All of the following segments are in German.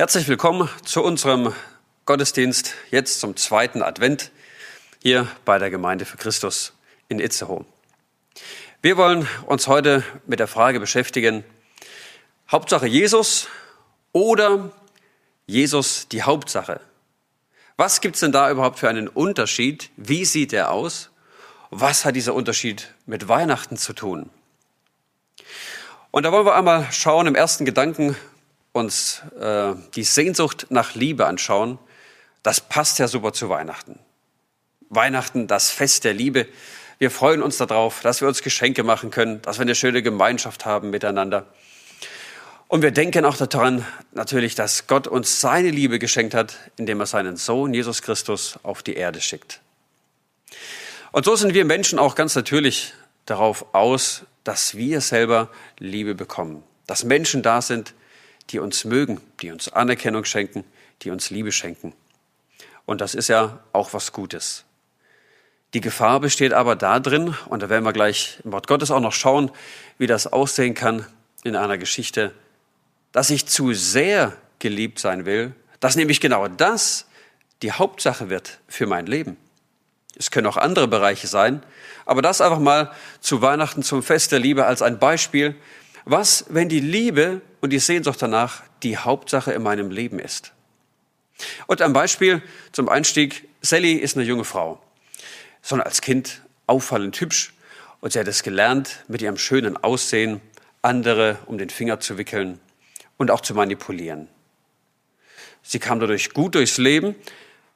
Herzlich willkommen zu unserem Gottesdienst jetzt zum zweiten Advent hier bei der Gemeinde für Christus in Itzehoe. Wir wollen uns heute mit der Frage beschäftigen, Hauptsache Jesus oder Jesus die Hauptsache? Was gibt es denn da überhaupt für einen Unterschied? Wie sieht er aus? Was hat dieser Unterschied mit Weihnachten zu tun? Und da wollen wir einmal schauen im ersten Gedanken, uns äh, die Sehnsucht nach Liebe anschauen, das passt ja super zu Weihnachten. Weihnachten, das Fest der Liebe. Wir freuen uns darauf, dass wir uns Geschenke machen können, dass wir eine schöne Gemeinschaft haben miteinander. Und wir denken auch daran natürlich, dass Gott uns seine Liebe geschenkt hat, indem er seinen Sohn Jesus Christus auf die Erde schickt. Und so sind wir Menschen auch ganz natürlich darauf aus, dass wir selber Liebe bekommen. Dass Menschen da sind, die uns mögen, die uns Anerkennung schenken, die uns Liebe schenken. Und das ist ja auch was Gutes. Die Gefahr besteht aber darin, und da werden wir gleich im Wort Gottes auch noch schauen, wie das aussehen kann in einer Geschichte, dass ich zu sehr geliebt sein will, dass nämlich genau das die Hauptsache wird für mein Leben. Es können auch andere Bereiche sein, aber das einfach mal zu Weihnachten zum Fest der Liebe als ein Beispiel, was, wenn die Liebe und die Sehnsucht danach die Hauptsache in meinem Leben ist? Und ein Beispiel zum Einstieg. Sally ist eine junge Frau, sondern als Kind auffallend hübsch und sie hat es gelernt, mit ihrem schönen Aussehen andere um den Finger zu wickeln und auch zu manipulieren. Sie kam dadurch gut durchs Leben,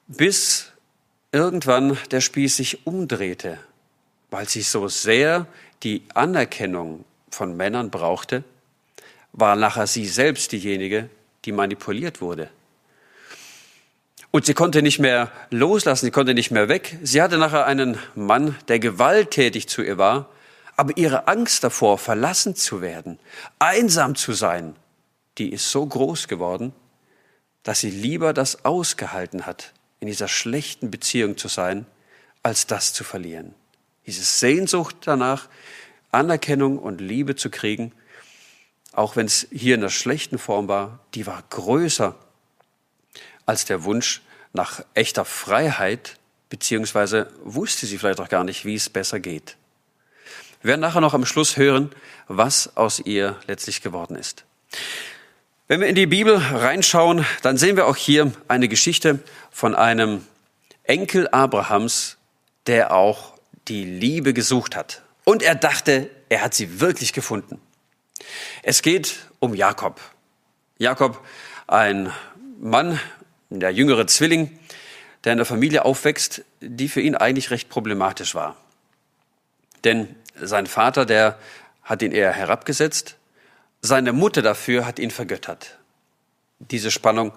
bis irgendwann der Spieß sich umdrehte, weil sie so sehr die Anerkennung von Männern brauchte, war nachher sie selbst diejenige, die manipuliert wurde. Und sie konnte nicht mehr loslassen, sie konnte nicht mehr weg. Sie hatte nachher einen Mann, der gewalttätig zu ihr war, aber ihre Angst davor, verlassen zu werden, einsam zu sein, die ist so groß geworden, dass sie lieber das ausgehalten hat, in dieser schlechten Beziehung zu sein, als das zu verlieren. Diese Sehnsucht danach, Anerkennung und Liebe zu kriegen, auch wenn es hier in der schlechten Form war, die war größer als der Wunsch nach echter Freiheit, beziehungsweise wusste sie vielleicht auch gar nicht, wie es besser geht. Wir werden nachher noch am Schluss hören, was aus ihr letztlich geworden ist. Wenn wir in die Bibel reinschauen, dann sehen wir auch hier eine Geschichte von einem Enkel Abrahams, der auch die Liebe gesucht hat. Und er dachte, er hat sie wirklich gefunden. Es geht um Jakob. Jakob, ein Mann, der jüngere Zwilling, der in der Familie aufwächst, die für ihn eigentlich recht problematisch war. Denn sein Vater, der hat ihn eher herabgesetzt, seine Mutter dafür hat ihn vergöttert. Diese Spannung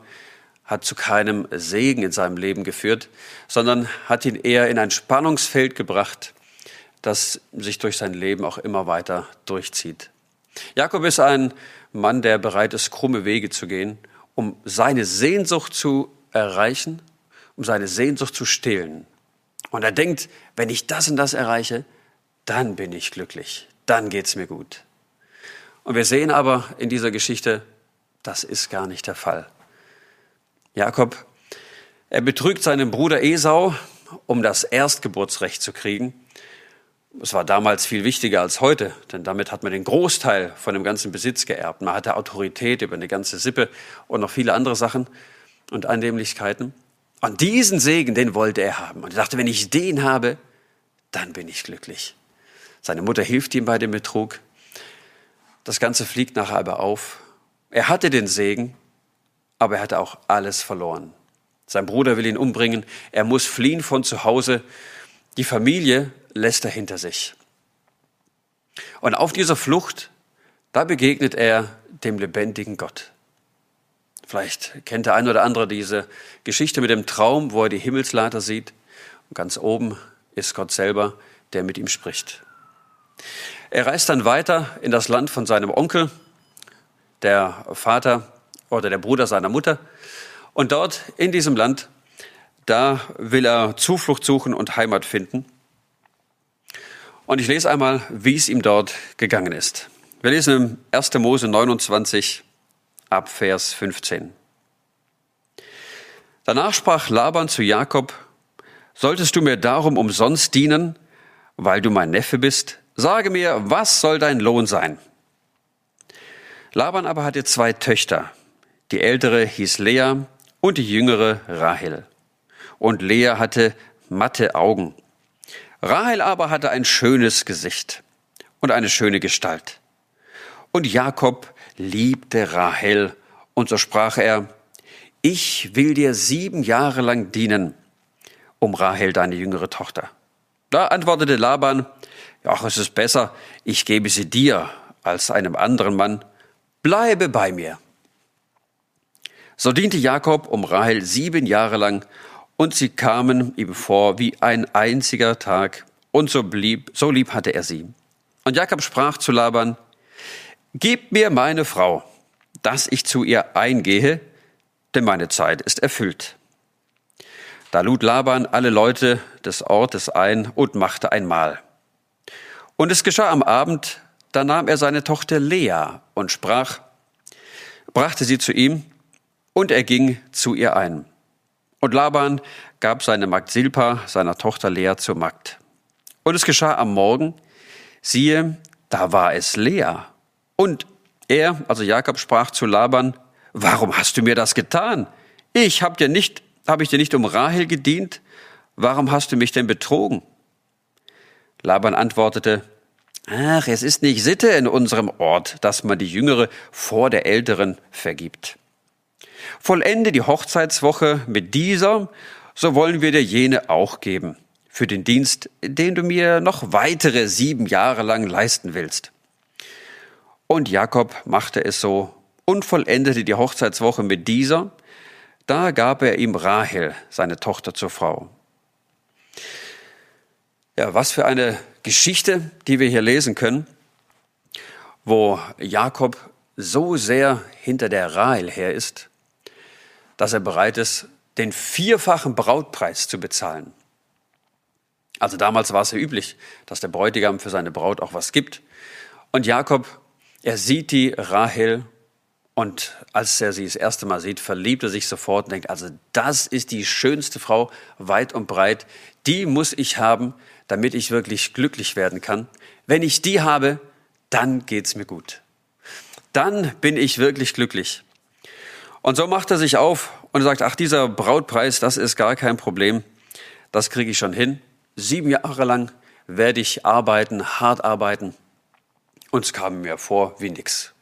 hat zu keinem Segen in seinem Leben geführt, sondern hat ihn eher in ein Spannungsfeld gebracht, das sich durch sein Leben auch immer weiter durchzieht. Jakob ist ein Mann, der bereit ist, krumme Wege zu gehen, um seine Sehnsucht zu erreichen, um seine Sehnsucht zu stillen. Und er denkt, wenn ich das und das erreiche, dann bin ich glücklich, dann geht's mir gut. Und wir sehen aber in dieser Geschichte, das ist gar nicht der Fall. Jakob, er betrügt seinen Bruder Esau, um das Erstgeburtsrecht zu kriegen es war damals viel wichtiger als heute, denn damit hat man den Großteil von dem ganzen Besitz geerbt. Man hatte Autorität über eine ganze Sippe und noch viele andere Sachen und Annehmlichkeiten. Und diesen Segen, den wollte er haben. Und er dachte, wenn ich den habe, dann bin ich glücklich. Seine Mutter hilft ihm bei dem Betrug. Das Ganze fliegt nachher aber auf. Er hatte den Segen, aber er hatte auch alles verloren. Sein Bruder will ihn umbringen. Er muss fliehen von zu Hause. Die Familie lässt er hinter sich. Und auf dieser Flucht, da begegnet er dem lebendigen Gott. Vielleicht kennt der ein oder andere diese Geschichte mit dem Traum, wo er die Himmelsleiter sieht. Und ganz oben ist Gott selber, der mit ihm spricht. Er reist dann weiter in das Land von seinem Onkel, der Vater oder der Bruder seiner Mutter. Und dort in diesem Land, da will er Zuflucht suchen und Heimat finden. Und ich lese einmal, wie es ihm dort gegangen ist. Wir lesen im 1. Mose 29 ab Vers 15. Danach sprach Laban zu Jakob, solltest du mir darum umsonst dienen, weil du mein Neffe bist? Sage mir, was soll dein Lohn sein? Laban aber hatte zwei Töchter. Die ältere hieß Lea und die jüngere Rahel. Und Lea hatte matte Augen. Rahel aber hatte ein schönes Gesicht und eine schöne Gestalt. Und Jakob liebte Rahel, und so sprach er, ich will dir sieben Jahre lang dienen, um Rahel, deine jüngere Tochter. Da antwortete Laban, ach, es ist besser, ich gebe sie dir als einem anderen Mann, bleibe bei mir. So diente Jakob um Rahel sieben Jahre lang, und sie kamen ihm vor wie ein einziger Tag, und so blieb, so lieb hatte er sie. Und Jakob sprach zu Laban, Gib mir meine Frau, dass ich zu ihr eingehe, denn meine Zeit ist erfüllt. Da lud Laban alle Leute des Ortes ein und machte ein Mahl. Und es geschah am Abend, da nahm er seine Tochter Lea und sprach, brachte sie zu ihm, und er ging zu ihr ein. Und Laban gab seine Magd Silpa seiner Tochter Lea zur Magd. Und es geschah am Morgen, siehe, da war es Lea, und er, also Jakob, sprach zu Laban, warum hast du mir das getan? Ich hab dir nicht, habe ich dir nicht um Rahel gedient? Warum hast du mich denn betrogen? Laban antwortete, ach, es ist nicht Sitte in unserem Ort, dass man die Jüngere vor der Älteren vergibt. Vollende die Hochzeitswoche mit dieser, so wollen wir dir jene auch geben, für den Dienst, den du mir noch weitere sieben Jahre lang leisten willst. Und Jakob machte es so und vollendete die Hochzeitswoche mit dieser. Da gab er ihm Rahel, seine Tochter, zur Frau. Ja, was für eine Geschichte, die wir hier lesen können, wo Jakob so sehr hinter der Rahel her ist, dass er bereit ist, den vierfachen Brautpreis zu bezahlen. Also damals war es ja üblich, dass der Bräutigam für seine Braut auch was gibt. Und Jakob er sieht die Rahel und als er sie das erste Mal sieht, verliebt er sich sofort und denkt, also das ist die schönste Frau weit und breit. Die muss ich haben, damit ich wirklich glücklich werden kann. Wenn ich die habe, dann geht's mir gut. Dann bin ich wirklich glücklich. Und so macht er sich auf und sagt, ach, dieser Brautpreis, das ist gar kein Problem. Das kriege ich schon hin. Sieben Jahre lang werde ich arbeiten, hart arbeiten. Uns kam mir vor wie nix.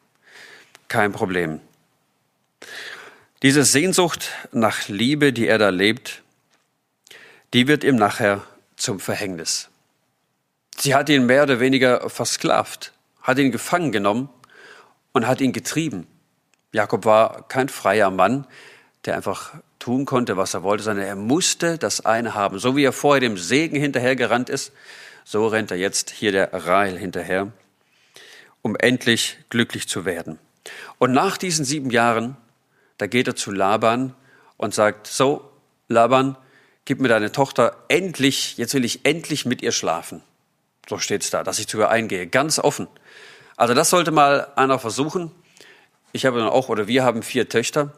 Kein Problem. Diese Sehnsucht nach Liebe, die er da lebt, die wird ihm nachher zum Verhängnis. Sie hat ihn mehr oder weniger versklavt, hat ihn gefangen genommen und hat ihn getrieben. Jakob war kein freier Mann, der einfach tun konnte, was er wollte, sondern er musste das eine haben. So wie er vorher dem Segen hinterhergerannt ist, so rennt er jetzt hier der Rahel hinterher um endlich glücklich zu werden. Und nach diesen sieben Jahren, da geht er zu Laban und sagt, so, Laban, gib mir deine Tochter endlich, jetzt will ich endlich mit ihr schlafen. So steht's da, dass ich zu ihr eingehe, ganz offen. Also das sollte mal einer versuchen. Ich habe dann auch, oder wir haben vier Töchter.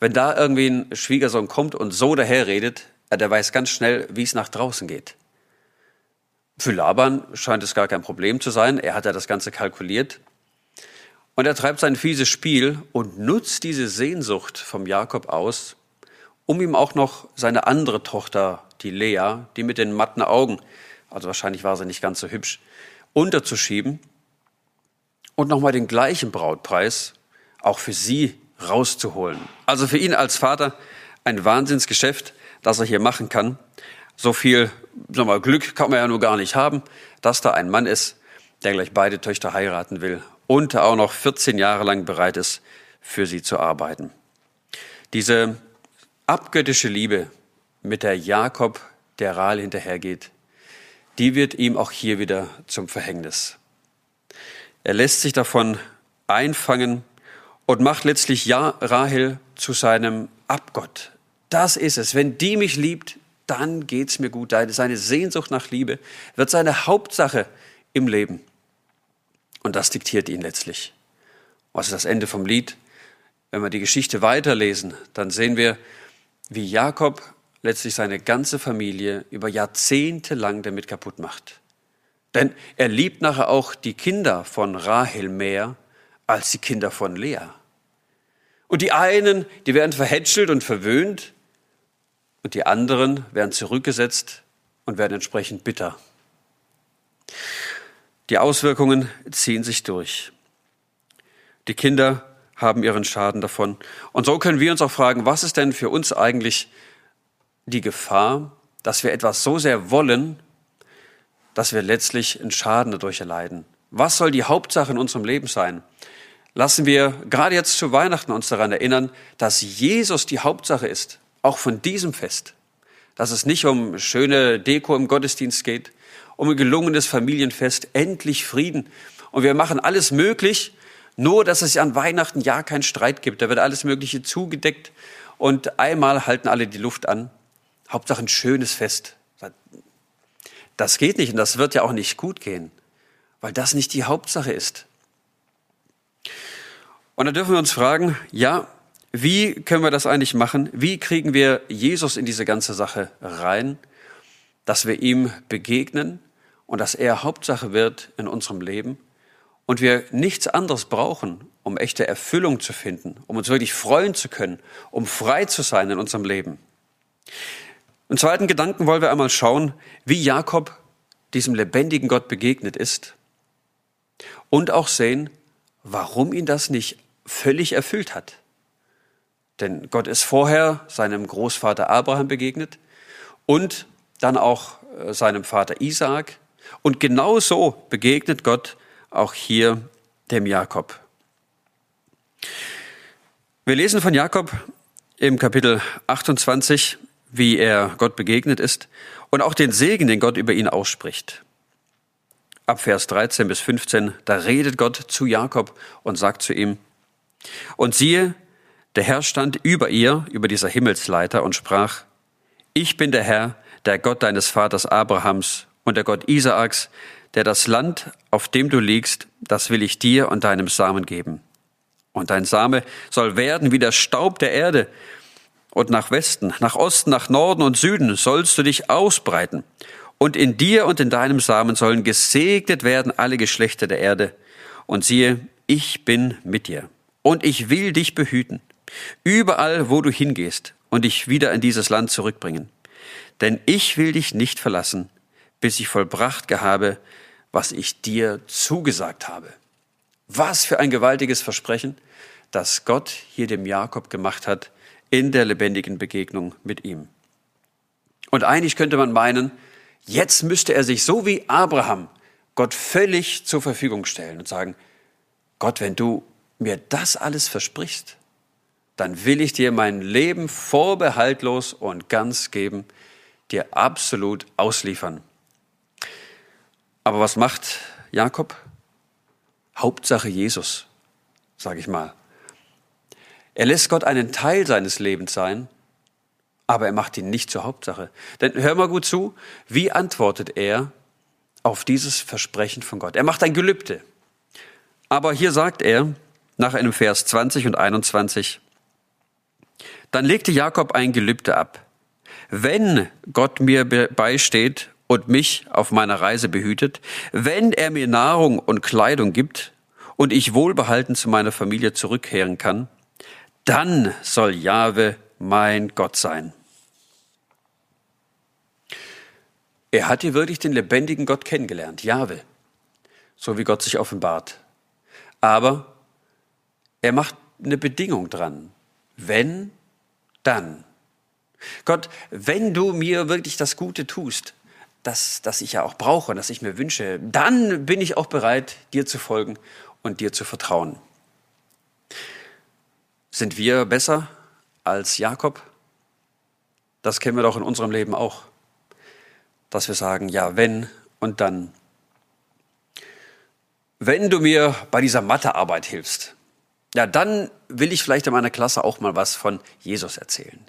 Wenn da irgendwie ein Schwiegersohn kommt und so daherredet, der weiß ganz schnell, wie es nach draußen geht. Für Laban scheint es gar kein Problem zu sein. Er hat ja das Ganze kalkuliert. Und er treibt sein fieses Spiel und nutzt diese Sehnsucht vom Jakob aus, um ihm auch noch seine andere Tochter, die Lea, die mit den matten Augen, also wahrscheinlich war sie nicht ganz so hübsch, unterzuschieben und nochmal den gleichen Brautpreis auch für sie rauszuholen. Also für ihn als Vater ein Wahnsinnsgeschäft, das er hier machen kann. So viel sag mal, Glück kann man ja nur gar nicht haben, dass da ein Mann ist, der gleich beide Töchter heiraten will und auch noch 14 Jahre lang bereit ist, für sie zu arbeiten. Diese abgöttische Liebe, mit der Jakob der Rahl hinterhergeht, die wird ihm auch hier wieder zum Verhängnis. Er lässt sich davon einfangen und macht letztlich ja Rahel zu seinem Abgott. Das ist es. Wenn die mich liebt, dann geht's mir gut. Seine Sehnsucht nach Liebe wird seine Hauptsache im Leben. Und das diktiert ihn letztlich. Was ist das Ende vom Lied? Wenn wir die Geschichte weiterlesen, dann sehen wir, wie Jakob letztlich seine ganze Familie über Jahrzehnte lang damit kaputt macht. Denn er liebt nachher auch die Kinder von Rahel mehr als die Kinder von Lea. Und die einen, die werden verhätschelt und verwöhnt, und die anderen werden zurückgesetzt und werden entsprechend bitter. Die Auswirkungen ziehen sich durch. Die Kinder haben ihren Schaden davon. Und so können wir uns auch fragen, was ist denn für uns eigentlich die Gefahr, dass wir etwas so sehr wollen, dass wir letztlich einen Schaden dadurch erleiden? Was soll die Hauptsache in unserem Leben sein? Lassen wir gerade jetzt zu Weihnachten uns daran erinnern, dass Jesus die Hauptsache ist, auch von diesem Fest. Dass es nicht um schöne Deko im Gottesdienst geht, um ein gelungenes Familienfest, endlich Frieden. Und wir machen alles möglich, nur dass es an Weihnachten ja keinen Streit gibt. Da wird alles Mögliche zugedeckt und einmal halten alle die Luft an. Hauptsache ein schönes Fest. Das geht nicht und das wird ja auch nicht gut gehen, weil das nicht die Hauptsache ist. Und da dürfen wir uns fragen, ja, wie können wir das eigentlich machen? Wie kriegen wir Jesus in diese ganze Sache rein, dass wir ihm begegnen und dass er Hauptsache wird in unserem Leben und wir nichts anderes brauchen, um echte Erfüllung zu finden, um uns wirklich freuen zu können, um frei zu sein in unserem Leben. Im zweiten Gedanken wollen wir einmal schauen, wie Jakob diesem lebendigen Gott begegnet ist und auch sehen, warum ihn das nicht völlig erfüllt hat. Denn Gott ist vorher seinem Großvater Abraham begegnet und dann auch äh, seinem Vater Isaak. Und genauso begegnet Gott auch hier dem Jakob. Wir lesen von Jakob im Kapitel 28 wie er Gott begegnet ist und auch den Segen, den Gott über ihn ausspricht. Ab Vers 13 bis 15, da redet Gott zu Jakob und sagt zu ihm, und siehe, der Herr stand über ihr, über dieser Himmelsleiter und sprach, ich bin der Herr, der Gott deines Vaters Abrahams und der Gott Isaaks, der das Land, auf dem du liegst, das will ich dir und deinem Samen geben. Und dein Same soll werden wie der Staub der Erde, und nach Westen, nach Osten, nach Norden und Süden sollst du dich ausbreiten. Und in dir und in deinem Samen sollen gesegnet werden alle Geschlechter der Erde. Und siehe, ich bin mit dir. Und ich will dich behüten. Überall, wo du hingehst und dich wieder in dieses Land zurückbringen. Denn ich will dich nicht verlassen, bis ich vollbracht habe, was ich dir zugesagt habe. Was für ein gewaltiges Versprechen, das Gott hier dem Jakob gemacht hat, in der lebendigen Begegnung mit ihm. Und eigentlich könnte man meinen, jetzt müsste er sich so wie Abraham Gott völlig zur Verfügung stellen und sagen, Gott, wenn du mir das alles versprichst, dann will ich dir mein Leben vorbehaltlos und ganz geben, dir absolut ausliefern. Aber was macht Jakob? Hauptsache Jesus, sage ich mal. Er lässt Gott einen Teil seines Lebens sein, aber er macht ihn nicht zur Hauptsache. Denn hör mal gut zu, wie antwortet er auf dieses Versprechen von Gott? Er macht ein Gelübde. Aber hier sagt er, nach einem Vers 20 und 21, dann legte Jakob ein Gelübde ab. Wenn Gott mir beisteht und mich auf meiner Reise behütet, wenn er mir Nahrung und Kleidung gibt und ich wohlbehalten zu meiner Familie zurückkehren kann, dann soll Jahwe mein Gott sein. Er hat hier wirklich den lebendigen Gott kennengelernt, Jahwe, so wie Gott sich offenbart. Aber er macht eine Bedingung dran. Wenn, dann. Gott, wenn du mir wirklich das Gute tust, das, das ich ja auch brauche, das ich mir wünsche, dann bin ich auch bereit, dir zu folgen und dir zu vertrauen. Sind wir besser als Jakob? Das kennen wir doch in unserem Leben auch. Dass wir sagen, ja, wenn und dann. Wenn du mir bei dieser Mathearbeit hilfst, ja, dann will ich vielleicht in meiner Klasse auch mal was von Jesus erzählen.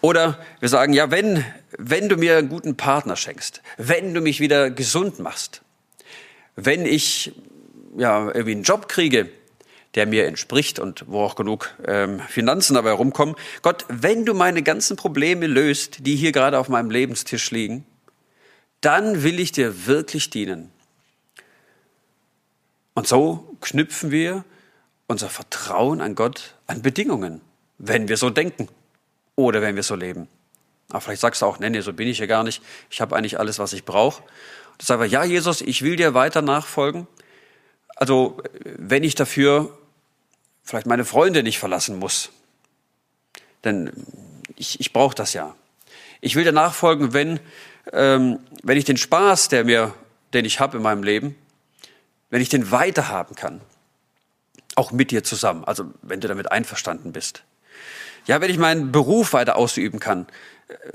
Oder wir sagen, ja, wenn, wenn du mir einen guten Partner schenkst, wenn du mich wieder gesund machst, wenn ich ja, irgendwie einen Job kriege, der mir entspricht und wo auch genug ähm, Finanzen dabei rumkommen. Gott, wenn du meine ganzen Probleme löst, die hier gerade auf meinem Lebenstisch liegen, dann will ich dir wirklich dienen. Und so knüpfen wir unser Vertrauen an Gott an Bedingungen, wenn wir so denken oder wenn wir so leben. Aber vielleicht sagst du auch, nee, nee, so bin ich ja gar nicht. Ich habe eigentlich alles, was ich brauche. Du sagst aber, ja, Jesus, ich will dir weiter nachfolgen. Also, wenn ich dafür vielleicht meine Freunde nicht verlassen muss, denn ich, ich brauche das ja. Ich will dir nachfolgen, wenn, ähm, wenn ich den Spaß, der mir, den ich habe in meinem Leben, wenn ich den weiterhaben kann. Auch mit dir zusammen, also wenn du damit einverstanden bist. Ja, wenn ich meinen Beruf weiter ausüben kann.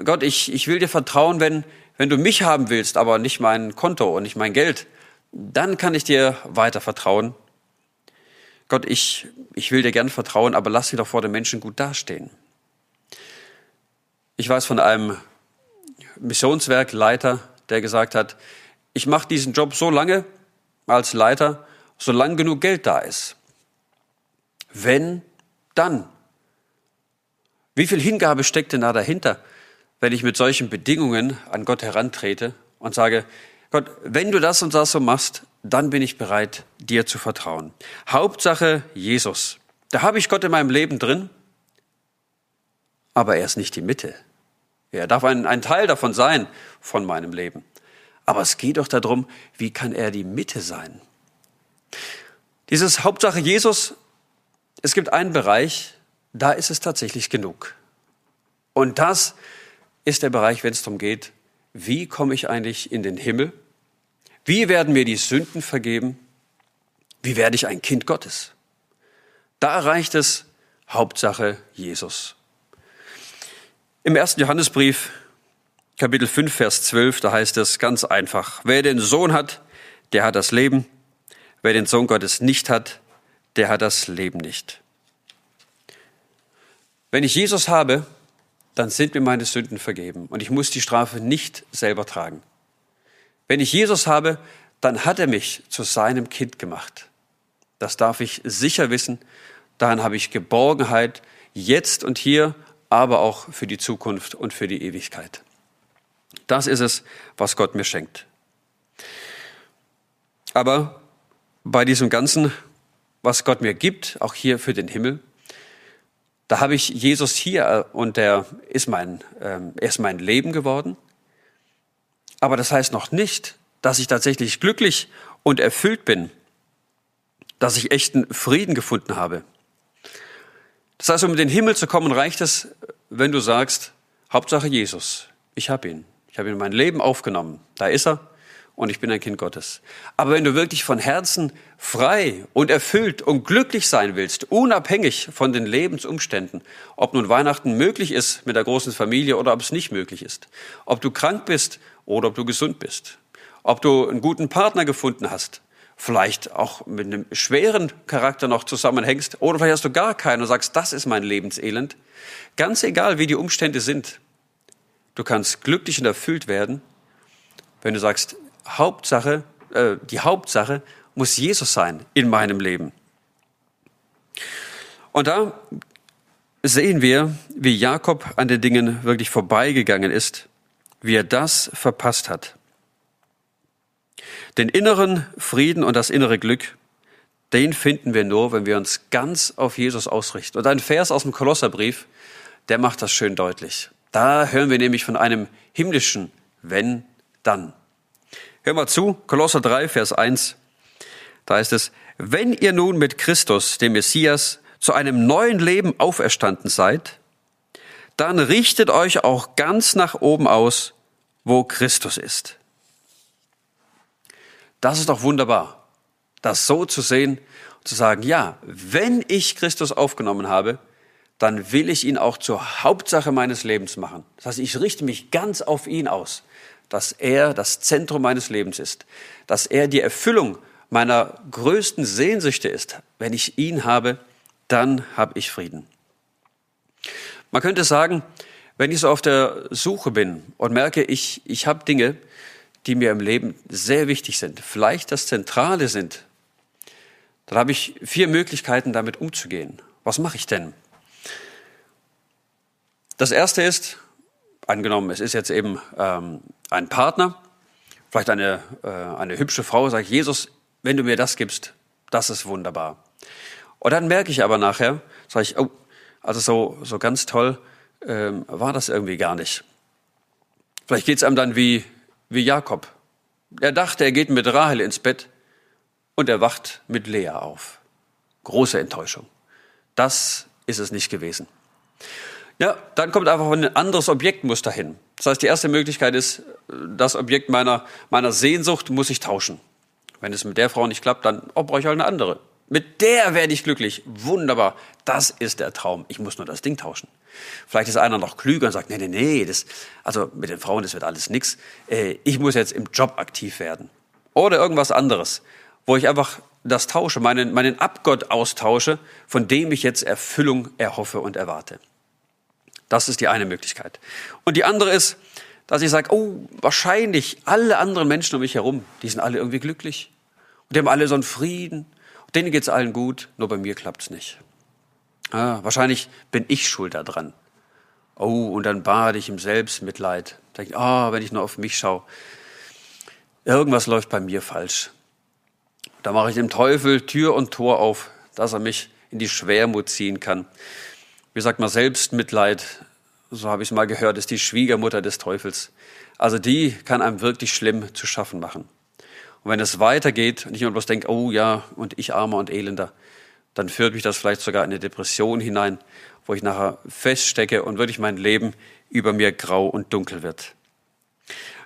Gott, ich, ich will dir vertrauen, wenn, wenn du mich haben willst, aber nicht mein Konto und nicht mein Geld, dann kann ich dir weiter vertrauen. Gott, ich, ich will dir gern vertrauen, aber lass mich doch vor den Menschen gut dastehen. Ich weiß von einem Missionswerkleiter, der gesagt hat, ich mache diesen Job so lange als Leiter, solange genug Geld da ist. Wenn, dann. Wie viel Hingabe steckt denn da dahinter, wenn ich mit solchen Bedingungen an Gott herantrete und sage, Gott, wenn du das und das so machst, dann bin ich bereit, dir zu vertrauen. Hauptsache Jesus. Da habe ich Gott in meinem Leben drin, aber er ist nicht die Mitte. Er darf ein, ein Teil davon sein, von meinem Leben. Aber es geht doch darum, wie kann er die Mitte sein? Dieses Hauptsache Jesus, es gibt einen Bereich, da ist es tatsächlich genug. Und das ist der Bereich, wenn es darum geht, wie komme ich eigentlich in den Himmel? Wie werden mir die Sünden vergeben? Wie werde ich ein Kind Gottes? Da reicht es Hauptsache Jesus. Im ersten Johannesbrief, Kapitel 5, Vers 12, da heißt es ganz einfach, wer den Sohn hat, der hat das Leben, wer den Sohn Gottes nicht hat, der hat das Leben nicht. Wenn ich Jesus habe, dann sind mir meine Sünden vergeben und ich muss die Strafe nicht selber tragen. Wenn ich Jesus habe, dann hat er mich zu seinem Kind gemacht. Das darf ich sicher wissen. Daran habe ich Geborgenheit jetzt und hier, aber auch für die Zukunft und für die Ewigkeit. Das ist es, was Gott mir schenkt. Aber bei diesem Ganzen, was Gott mir gibt, auch hier für den Himmel, da habe ich Jesus hier äh, und er ist mein, ähm, er ist mein Leben geworden. Aber das heißt noch nicht, dass ich tatsächlich glücklich und erfüllt bin, dass ich echten Frieden gefunden habe. Das heißt, um in den Himmel zu kommen, reicht es, wenn du sagst, Hauptsache Jesus, ich habe ihn. Ich habe ihn in mein Leben aufgenommen. Da ist er und ich bin ein Kind Gottes. Aber wenn du wirklich von Herzen frei und erfüllt und glücklich sein willst, unabhängig von den Lebensumständen, ob nun Weihnachten möglich ist mit der großen Familie oder ob es nicht möglich ist, ob du krank bist oder ob du gesund bist, ob du einen guten Partner gefunden hast, vielleicht auch mit einem schweren Charakter noch zusammenhängst oder vielleicht hast du gar keinen und sagst, das ist mein Lebenselend. Ganz egal, wie die Umstände sind, du kannst glücklich und erfüllt werden, wenn du sagst, Hauptsache, äh, die Hauptsache muss Jesus sein in meinem Leben. Und da sehen wir, wie Jakob an den Dingen wirklich vorbeigegangen ist, wie er das verpasst hat. Den inneren Frieden und das innere Glück, den finden wir nur, wenn wir uns ganz auf Jesus ausrichten. Und ein Vers aus dem Kolosserbrief, der macht das schön deutlich. Da hören wir nämlich von einem himmlischen Wenn, dann. Hör mal zu, Kolosser 3, Vers 1. Da heißt es, wenn ihr nun mit Christus, dem Messias, zu einem neuen Leben auferstanden seid, dann richtet euch auch ganz nach oben aus, wo Christus ist. Das ist doch wunderbar, das so zu sehen und zu sagen, ja, wenn ich Christus aufgenommen habe, dann will ich ihn auch zur Hauptsache meines Lebens machen. Das heißt, ich richte mich ganz auf ihn aus dass er das Zentrum meines Lebens ist, dass er die Erfüllung meiner größten Sehnsüchte ist. Wenn ich ihn habe, dann habe ich Frieden. Man könnte sagen, wenn ich so auf der Suche bin und merke, ich, ich habe Dinge, die mir im Leben sehr wichtig sind, vielleicht das Zentrale sind, dann habe ich vier Möglichkeiten, damit umzugehen. Was mache ich denn? Das erste ist, angenommen, es ist jetzt eben ähm, ein Partner, vielleicht eine, äh, eine hübsche Frau, sagt Jesus, wenn du mir das gibst, das ist wunderbar. Und dann merke ich aber nachher, sage ich, oh, also so, so ganz toll ähm, war das irgendwie gar nicht. Vielleicht geht es einem dann wie, wie Jakob. Er dachte, er geht mit Rahel ins Bett und er wacht mit Lea auf. Große Enttäuschung. Das ist es nicht gewesen. Ja, dann kommt einfach ein anderes Objekt muss dahin. Das heißt, die erste Möglichkeit ist, das Objekt meiner, meiner Sehnsucht muss ich tauschen. Wenn es mit der Frau nicht klappt, dann oh, brauche ich halt eine andere. Mit der werde ich glücklich. Wunderbar. Das ist der Traum. Ich muss nur das Ding tauschen. Vielleicht ist einer noch klüger und sagt, nee, nee, nee, das, also mit den Frauen, das wird alles nix. Äh, ich muss jetzt im Job aktiv werden. Oder irgendwas anderes, wo ich einfach das tausche, meinen, meinen Abgott austausche, von dem ich jetzt Erfüllung erhoffe und erwarte. Das ist die eine Möglichkeit. Und die andere ist, dass ich sage, oh, wahrscheinlich alle anderen Menschen um mich herum, die sind alle irgendwie glücklich. Und die haben alle so einen Frieden. Und denen geht's allen gut, nur bei mir klappt's nicht. Ah, wahrscheinlich bin ich schuld daran. Oh, und dann bade ich im Selbstmitleid. Denke, ah, oh, wenn ich nur auf mich schaue. Irgendwas läuft bei mir falsch. Da mache ich dem Teufel Tür und Tor auf, dass er mich in die Schwermut ziehen kann wie sagt man, Selbstmitleid, so habe ich es mal gehört, ist die Schwiegermutter des Teufels. Also die kann einem wirklich schlimm zu schaffen machen. Und wenn es weitergeht und ich immer bloß denke, oh ja, und ich armer und elender, dann führt mich das vielleicht sogar in eine Depression hinein, wo ich nachher feststecke und wirklich mein Leben über mir grau und dunkel wird.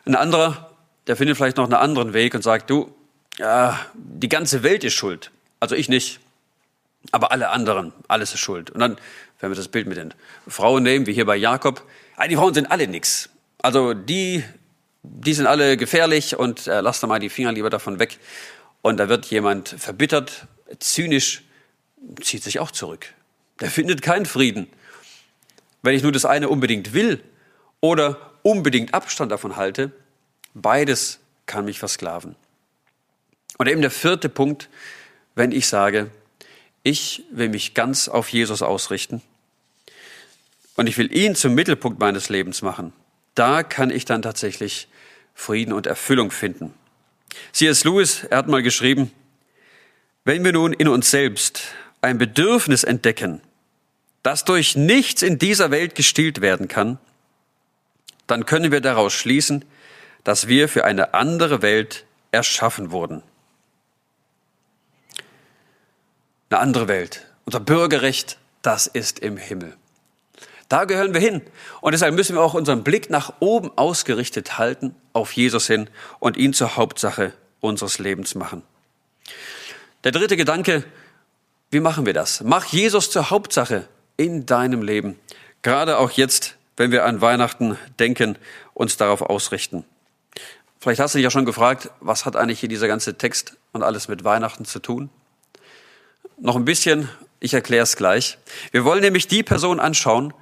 Ein anderer, der findet vielleicht noch einen anderen Weg und sagt, du, ja, die ganze Welt ist schuld. Also ich nicht. Aber alle anderen, alles ist schuld. Und dann wenn wir das Bild mit den Frauen nehmen, wie hier bei Jakob, die Frauen sind alle nix. Also die, die sind alle gefährlich und äh, lasst da mal die Finger lieber davon weg. Und da wird jemand verbittert, zynisch, zieht sich auch zurück. Der findet keinen Frieden. Wenn ich nur das eine unbedingt will oder unbedingt Abstand davon halte, beides kann mich versklaven. Und eben der vierte Punkt, wenn ich sage, ich will mich ganz auf Jesus ausrichten und ich will ihn zum Mittelpunkt meines Lebens machen, da kann ich dann tatsächlich Frieden und Erfüllung finden. C.S. Lewis, er hat mal geschrieben, wenn wir nun in uns selbst ein Bedürfnis entdecken, das durch nichts in dieser Welt gestillt werden kann, dann können wir daraus schließen, dass wir für eine andere Welt erschaffen wurden. Eine andere Welt. Unser Bürgerrecht, das ist im Himmel. Da gehören wir hin. Und deshalb müssen wir auch unseren Blick nach oben ausgerichtet halten, auf Jesus hin und ihn zur Hauptsache unseres Lebens machen. Der dritte Gedanke, wie machen wir das? Mach Jesus zur Hauptsache in deinem Leben. Gerade auch jetzt, wenn wir an Weihnachten denken, uns darauf ausrichten. Vielleicht hast du dich ja schon gefragt, was hat eigentlich hier dieser ganze Text und alles mit Weihnachten zu tun? Noch ein bisschen, ich erkläre es gleich. Wir wollen nämlich die Person anschauen,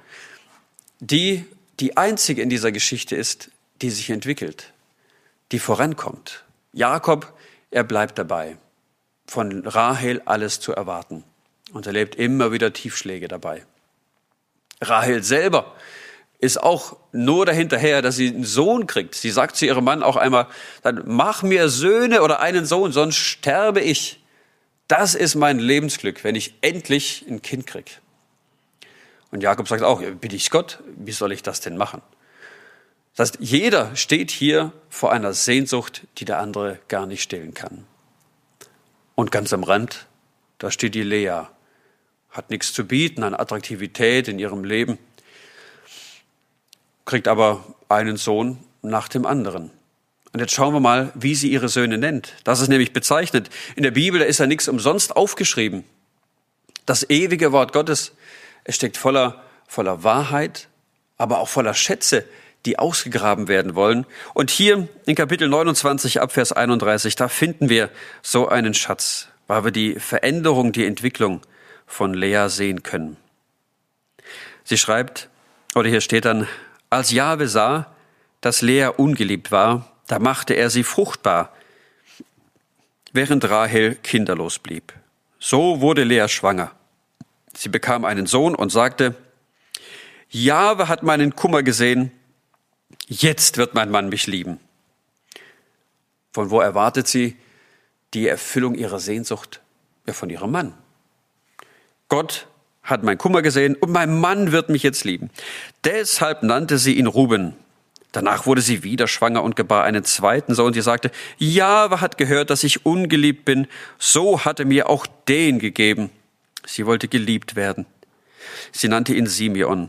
die die einzige in dieser Geschichte ist, die sich entwickelt, die vorankommt. Jakob, er bleibt dabei, von Rahel alles zu erwarten und erlebt immer wieder Tiefschläge dabei. Rahel selber ist auch nur dahinterher, dass sie einen Sohn kriegt. Sie sagt zu ihrem Mann auch einmal, dann mach mir Söhne oder einen Sohn, sonst sterbe ich. Das ist mein Lebensglück, wenn ich endlich ein Kind krieg. Und Jakob sagt auch, bitte ich Gott, wie soll ich das denn machen? Das heißt, jeder steht hier vor einer Sehnsucht, die der andere gar nicht stillen kann. Und ganz am Rand, da steht die Lea, hat nichts zu bieten an Attraktivität in ihrem Leben, kriegt aber einen Sohn nach dem anderen. Und jetzt schauen wir mal, wie sie ihre Söhne nennt. Das ist nämlich bezeichnet. In der Bibel da ist ja nichts umsonst aufgeschrieben. Das ewige Wort Gottes es steckt voller, voller Wahrheit, aber auch voller Schätze, die ausgegraben werden wollen. Und hier in Kapitel 29 ab Vers 31, da finden wir so einen Schatz, weil wir die Veränderung, die Entwicklung von Lea sehen können. Sie schreibt, oder hier steht dann, als Jahwe sah, dass Lea ungeliebt war, da machte er sie fruchtbar, während Rahel kinderlos blieb. So wurde Lea schwanger. Sie bekam einen Sohn und sagte, Jahwe hat meinen Kummer gesehen, jetzt wird mein Mann mich lieben. Von wo erwartet sie die Erfüllung ihrer Sehnsucht? Ja, von ihrem Mann. Gott hat mein Kummer gesehen und mein Mann wird mich jetzt lieben. Deshalb nannte sie ihn Ruben. Danach wurde sie wieder schwanger und gebar einen zweiten Sohn. Sie sagte, Jahwe hat gehört, dass ich ungeliebt bin. So hatte mir auch den gegeben. Sie wollte geliebt werden. Sie nannte ihn Simeon.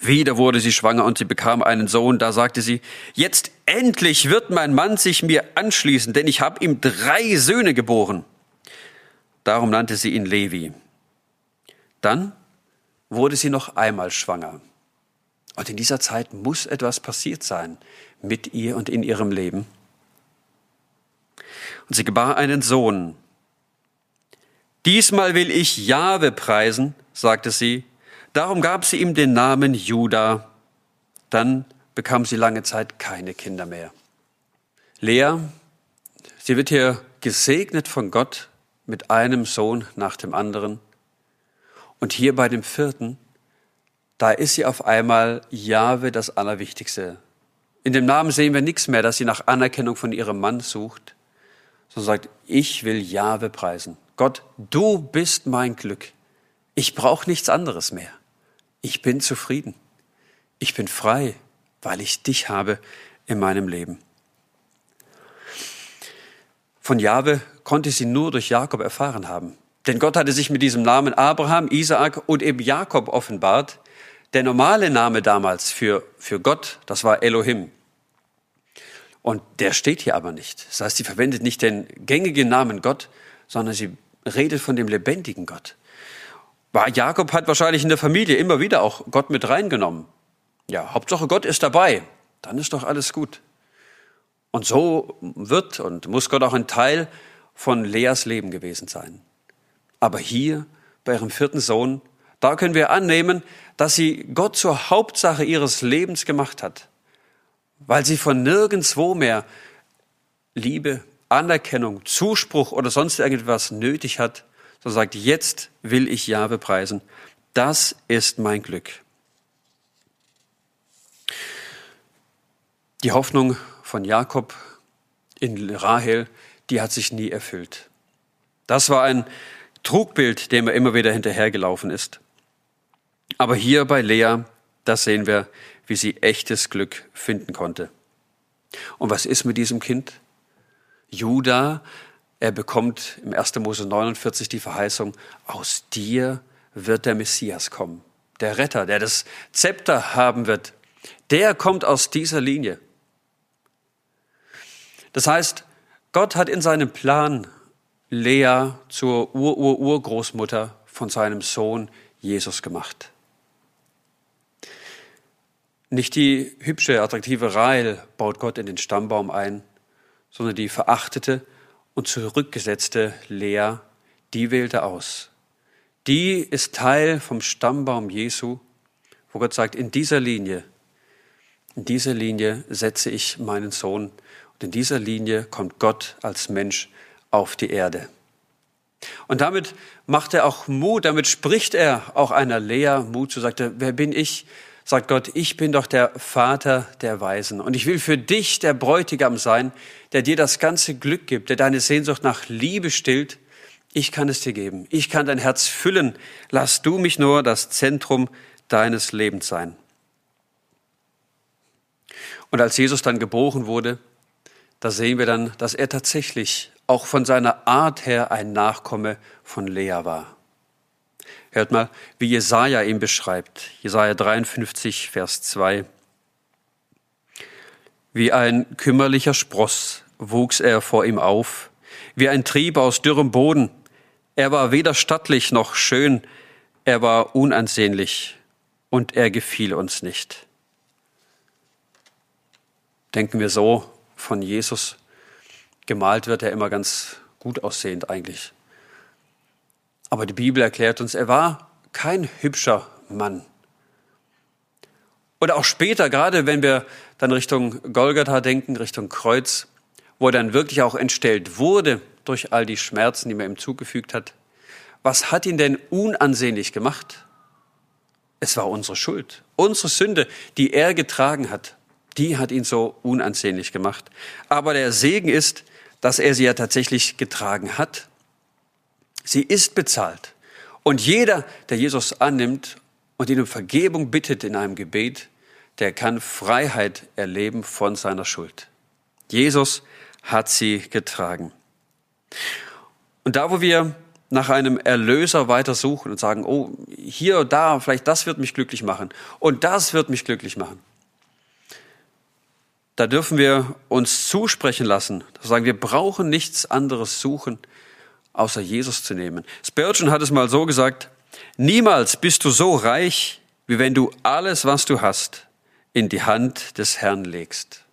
Wieder wurde sie schwanger und sie bekam einen Sohn. Da sagte sie, jetzt endlich wird mein Mann sich mir anschließen, denn ich habe ihm drei Söhne geboren. Darum nannte sie ihn Levi. Dann wurde sie noch einmal schwanger. Und in dieser Zeit muss etwas passiert sein mit ihr und in ihrem Leben. Und sie gebar einen Sohn. Diesmal will ich Jahwe preisen, sagte sie. Darum gab sie ihm den Namen Judah. Dann bekam sie lange Zeit keine Kinder mehr. Lea, sie wird hier gesegnet von Gott mit einem Sohn nach dem anderen. Und hier bei dem vierten, da ist sie auf einmal Jahwe das Allerwichtigste. In dem Namen sehen wir nichts mehr, dass sie nach Anerkennung von ihrem Mann sucht, sondern sagt, ich will Jahwe preisen. Gott, du bist mein Glück. Ich brauche nichts anderes mehr. Ich bin zufrieden. Ich bin frei, weil ich dich habe in meinem Leben. Von Jahwe konnte sie nur durch Jakob erfahren haben. Denn Gott hatte sich mit diesem Namen Abraham, Isaak und eben Jakob offenbart. Der normale Name damals für, für Gott, das war Elohim. Und der steht hier aber nicht. Das heißt, sie verwendet nicht den gängigen Namen Gott, sondern sie redet von dem lebendigen Gott. Jakob hat wahrscheinlich in der Familie immer wieder auch Gott mit reingenommen. Ja, Hauptsache Gott ist dabei, dann ist doch alles gut. Und so wird und muss Gott auch ein Teil von Leas Leben gewesen sein. Aber hier bei ihrem vierten Sohn, da können wir annehmen, dass sie Gott zur Hauptsache ihres Lebens gemacht hat, weil sie von nirgendswo mehr Liebe, Anerkennung, Zuspruch oder sonst irgendwas nötig hat, so sagt, jetzt will ich Jahwe preisen. Das ist mein Glück. Die Hoffnung von Jakob in Rahel, die hat sich nie erfüllt. Das war ein Trugbild, dem er immer wieder hinterhergelaufen ist. Aber hier bei Lea, da sehen wir, wie sie echtes Glück finden konnte. Und was ist mit diesem Kind? Judah, er bekommt im 1. Mose 49 die Verheißung, aus dir wird der Messias kommen. Der Retter, der das Zepter haben wird, der kommt aus dieser Linie. Das heißt, Gott hat in seinem Plan Lea zur Ur-Ur-Urgroßmutter von seinem Sohn Jesus gemacht. Nicht die hübsche, attraktive Rahel baut Gott in den Stammbaum ein, sondern die verachtete und zurückgesetzte Lea, die wählt er aus. Die ist Teil vom Stammbaum Jesu, wo Gott sagt, in dieser Linie, in dieser Linie setze ich meinen Sohn und in dieser Linie kommt Gott als Mensch auf die Erde. Und damit macht er auch Mut, damit spricht er auch einer Lea Mut zu, sagt er, wer bin ich? Sagt Gott, ich bin doch der Vater der Weisen und ich will für dich der Bräutigam sein, der dir das ganze Glück gibt, der deine Sehnsucht nach Liebe stillt. Ich kann es dir geben. Ich kann dein Herz füllen. Lass du mich nur das Zentrum deines Lebens sein. Und als Jesus dann geboren wurde, da sehen wir dann, dass er tatsächlich auch von seiner Art her ein Nachkomme von Lea war. Hört mal, wie Jesaja ihn beschreibt. Jesaja 53, Vers 2. Wie ein kümmerlicher Spross wuchs er vor ihm auf, wie ein Trieb aus dürrem Boden. Er war weder stattlich noch schön, er war unansehnlich und er gefiel uns nicht. Denken wir so von Jesus gemalt wird er immer ganz gut aussehend eigentlich. Aber die Bibel erklärt uns, er war kein hübscher Mann. Oder auch später, gerade wenn wir dann Richtung Golgatha denken, Richtung Kreuz, wo er dann wirklich auch entstellt wurde durch all die Schmerzen, die man ihm zugefügt hat, Was hat ihn denn unansehnlich gemacht? Es war unsere Schuld, unsere Sünde, die er getragen hat. Die hat ihn so unansehnlich gemacht. Aber der Segen ist, dass er sie ja tatsächlich getragen hat. Sie ist bezahlt. Und jeder, der Jesus annimmt und ihn um Vergebung bittet in einem Gebet, der kann Freiheit erleben von seiner Schuld. Jesus hat sie getragen. Und da, wo wir nach einem Erlöser weiter suchen und sagen, oh, hier, da, vielleicht das wird mich glücklich machen und das wird mich glücklich machen. Da dürfen wir uns zusprechen lassen, sagen, wir brauchen nichts anderes suchen, außer Jesus zu nehmen. Spurgeon hat es mal so gesagt, niemals bist du so reich, wie wenn du alles, was du hast, in die Hand des Herrn legst.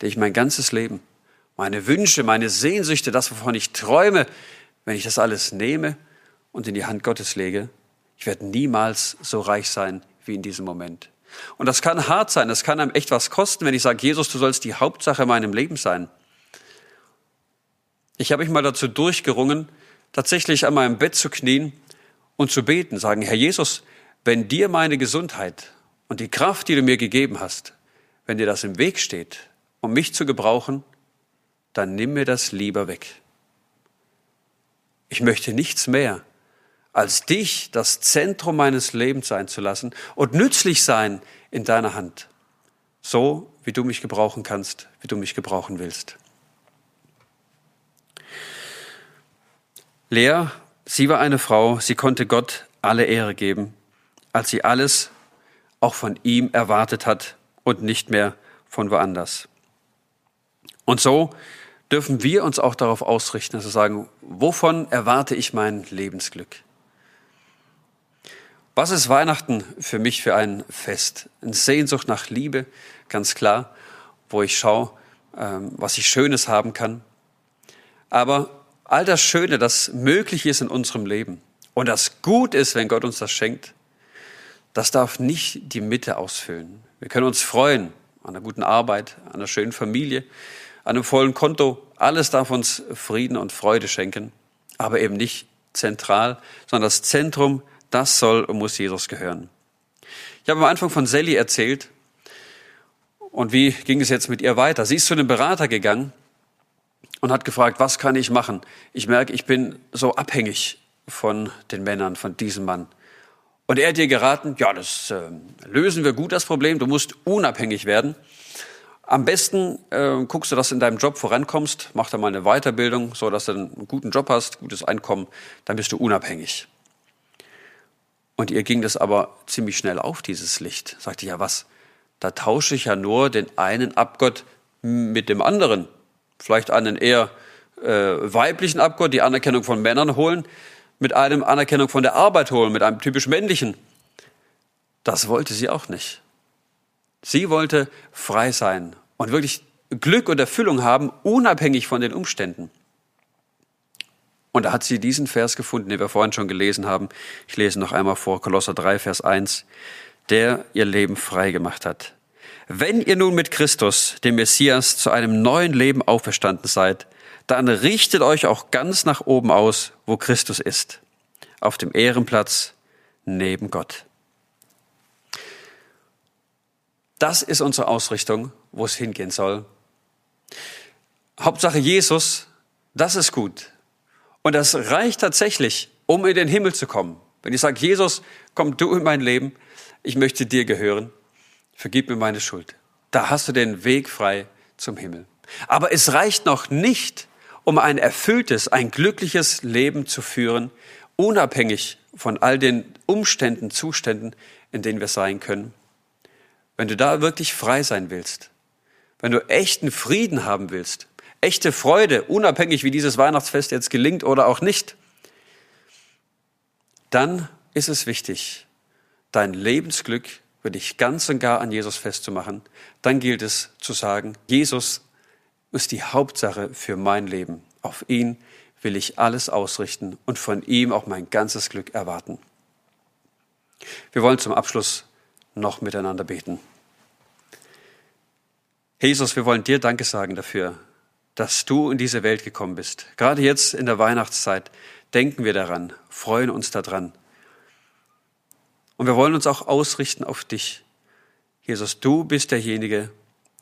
Der ich mein ganzes Leben, meine Wünsche, meine Sehnsüchte, das, wovon ich träume, wenn ich das alles nehme und in die Hand Gottes lege, ich werde niemals so reich sein wie in diesem Moment. Und das kann hart sein, das kann einem echt was kosten, wenn ich sage, Jesus, du sollst die Hauptsache in meinem Leben sein. Ich habe mich mal dazu durchgerungen, tatsächlich an meinem Bett zu knien und zu beten, sagen, Herr Jesus, wenn dir meine Gesundheit und die Kraft, die du mir gegeben hast, wenn dir das im Weg steht, um mich zu gebrauchen, dann nimm mir das lieber weg. Ich möchte nichts mehr, als dich das Zentrum meines Lebens sein zu lassen und nützlich sein in deiner Hand. So, wie du mich gebrauchen kannst, wie du mich gebrauchen willst. Lea, sie war eine Frau, sie konnte Gott alle Ehre geben, als sie alles auch von ihm erwartet hat und nicht mehr von woanders. Und so dürfen wir uns auch darauf ausrichten, dass wir sagen, wovon erwarte ich mein Lebensglück? Was ist Weihnachten für mich für ein Fest? Eine Sehnsucht nach Liebe, ganz klar, wo ich schaue, ähm, was ich Schönes haben kann. Aber all das Schöne, das möglich ist in unserem Leben und das gut ist, wenn Gott uns das schenkt, das darf nicht die Mitte ausfüllen. Wir können uns freuen an einer guten Arbeit, an einer schönen Familie, einem vollen Konto. Alles darf uns Frieden und Freude schenken, aber eben nicht zentral, sondern das Zentrum, das soll und muss Jesus gehören. Ich habe am Anfang von Sally erzählt. Und wie ging es jetzt mit ihr weiter? Sie ist zu einem Berater gegangen und hat gefragt, was kann ich machen? Ich merke, ich bin so abhängig von den Männern, von diesem Mann. Und er hat ihr geraten, ja, das äh, lösen wir gut, das Problem. Du musst unabhängig werden. Am besten äh, guckst du, dass du in deinem Job vorankommst, mach da mal eine Weiterbildung, so dass du einen guten Job hast, gutes Einkommen, dann bist du unabhängig. Und ihr ging das aber ziemlich schnell auf, dieses Licht. Sagte, ja was, da tausche ich ja nur den einen Abgott mit dem anderen. Vielleicht einen eher äh, weiblichen Abgott, die Anerkennung von Männern holen, mit einem Anerkennung von der Arbeit holen, mit einem typisch männlichen. Das wollte sie auch nicht. Sie wollte frei sein und wirklich Glück und Erfüllung haben, unabhängig von den Umständen. Und da hat sie diesen Vers gefunden, den wir vorhin schon gelesen haben. Ich lese noch einmal vor, Kolosser 3, Vers 1, der ihr Leben frei gemacht hat. Wenn ihr nun mit Christus, dem Messias, zu einem neuen Leben auferstanden seid, dann richtet euch auch ganz nach oben aus, wo Christus ist, auf dem Ehrenplatz neben Gott. Das ist unsere Ausrichtung, wo es hingehen soll. Hauptsache Jesus, das ist gut. Und das reicht tatsächlich, um in den Himmel zu kommen. Wenn ich sage, Jesus, komm du in mein Leben, ich möchte dir gehören, vergib mir meine Schuld. Da hast du den Weg frei zum Himmel. Aber es reicht noch nicht, um ein erfülltes, ein glückliches Leben zu führen, unabhängig von all den Umständen, Zuständen, in denen wir sein können. Wenn du da wirklich frei sein willst, wenn du echten Frieden haben willst, echte Freude, unabhängig wie dieses Weihnachtsfest jetzt gelingt oder auch nicht, dann ist es wichtig, dein Lebensglück für dich ganz und gar an Jesus festzumachen. Dann gilt es zu sagen, Jesus ist die Hauptsache für mein Leben. Auf ihn will ich alles ausrichten und von ihm auch mein ganzes Glück erwarten. Wir wollen zum Abschluss noch miteinander beten. Jesus, wir wollen dir Danke sagen dafür, dass du in diese Welt gekommen bist. Gerade jetzt in der Weihnachtszeit denken wir daran, freuen uns daran. Und wir wollen uns auch ausrichten auf dich. Jesus, du bist derjenige,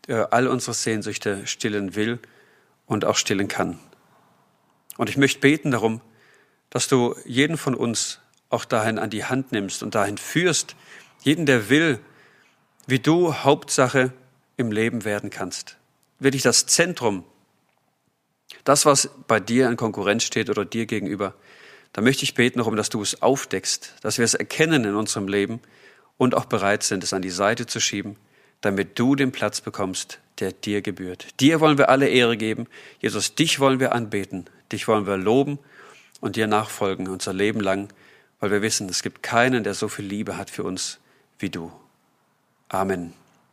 der all unsere Sehnsüchte stillen will und auch stillen kann. Und ich möchte beten darum, dass du jeden von uns auch dahin an die Hand nimmst und dahin führst, jeden, der will, wie du Hauptsache im Leben werden kannst. Wirklich das Zentrum, das, was bei dir in Konkurrenz steht oder dir gegenüber, da möchte ich beten darum, dass du es aufdeckst, dass wir es erkennen in unserem Leben und auch bereit sind, es an die Seite zu schieben, damit du den Platz bekommst, der dir gebührt. Dir wollen wir alle Ehre geben. Jesus, dich wollen wir anbeten, dich wollen wir loben und dir nachfolgen unser Leben lang, weil wir wissen, es gibt keinen, der so viel Liebe hat für uns wie du. Amen.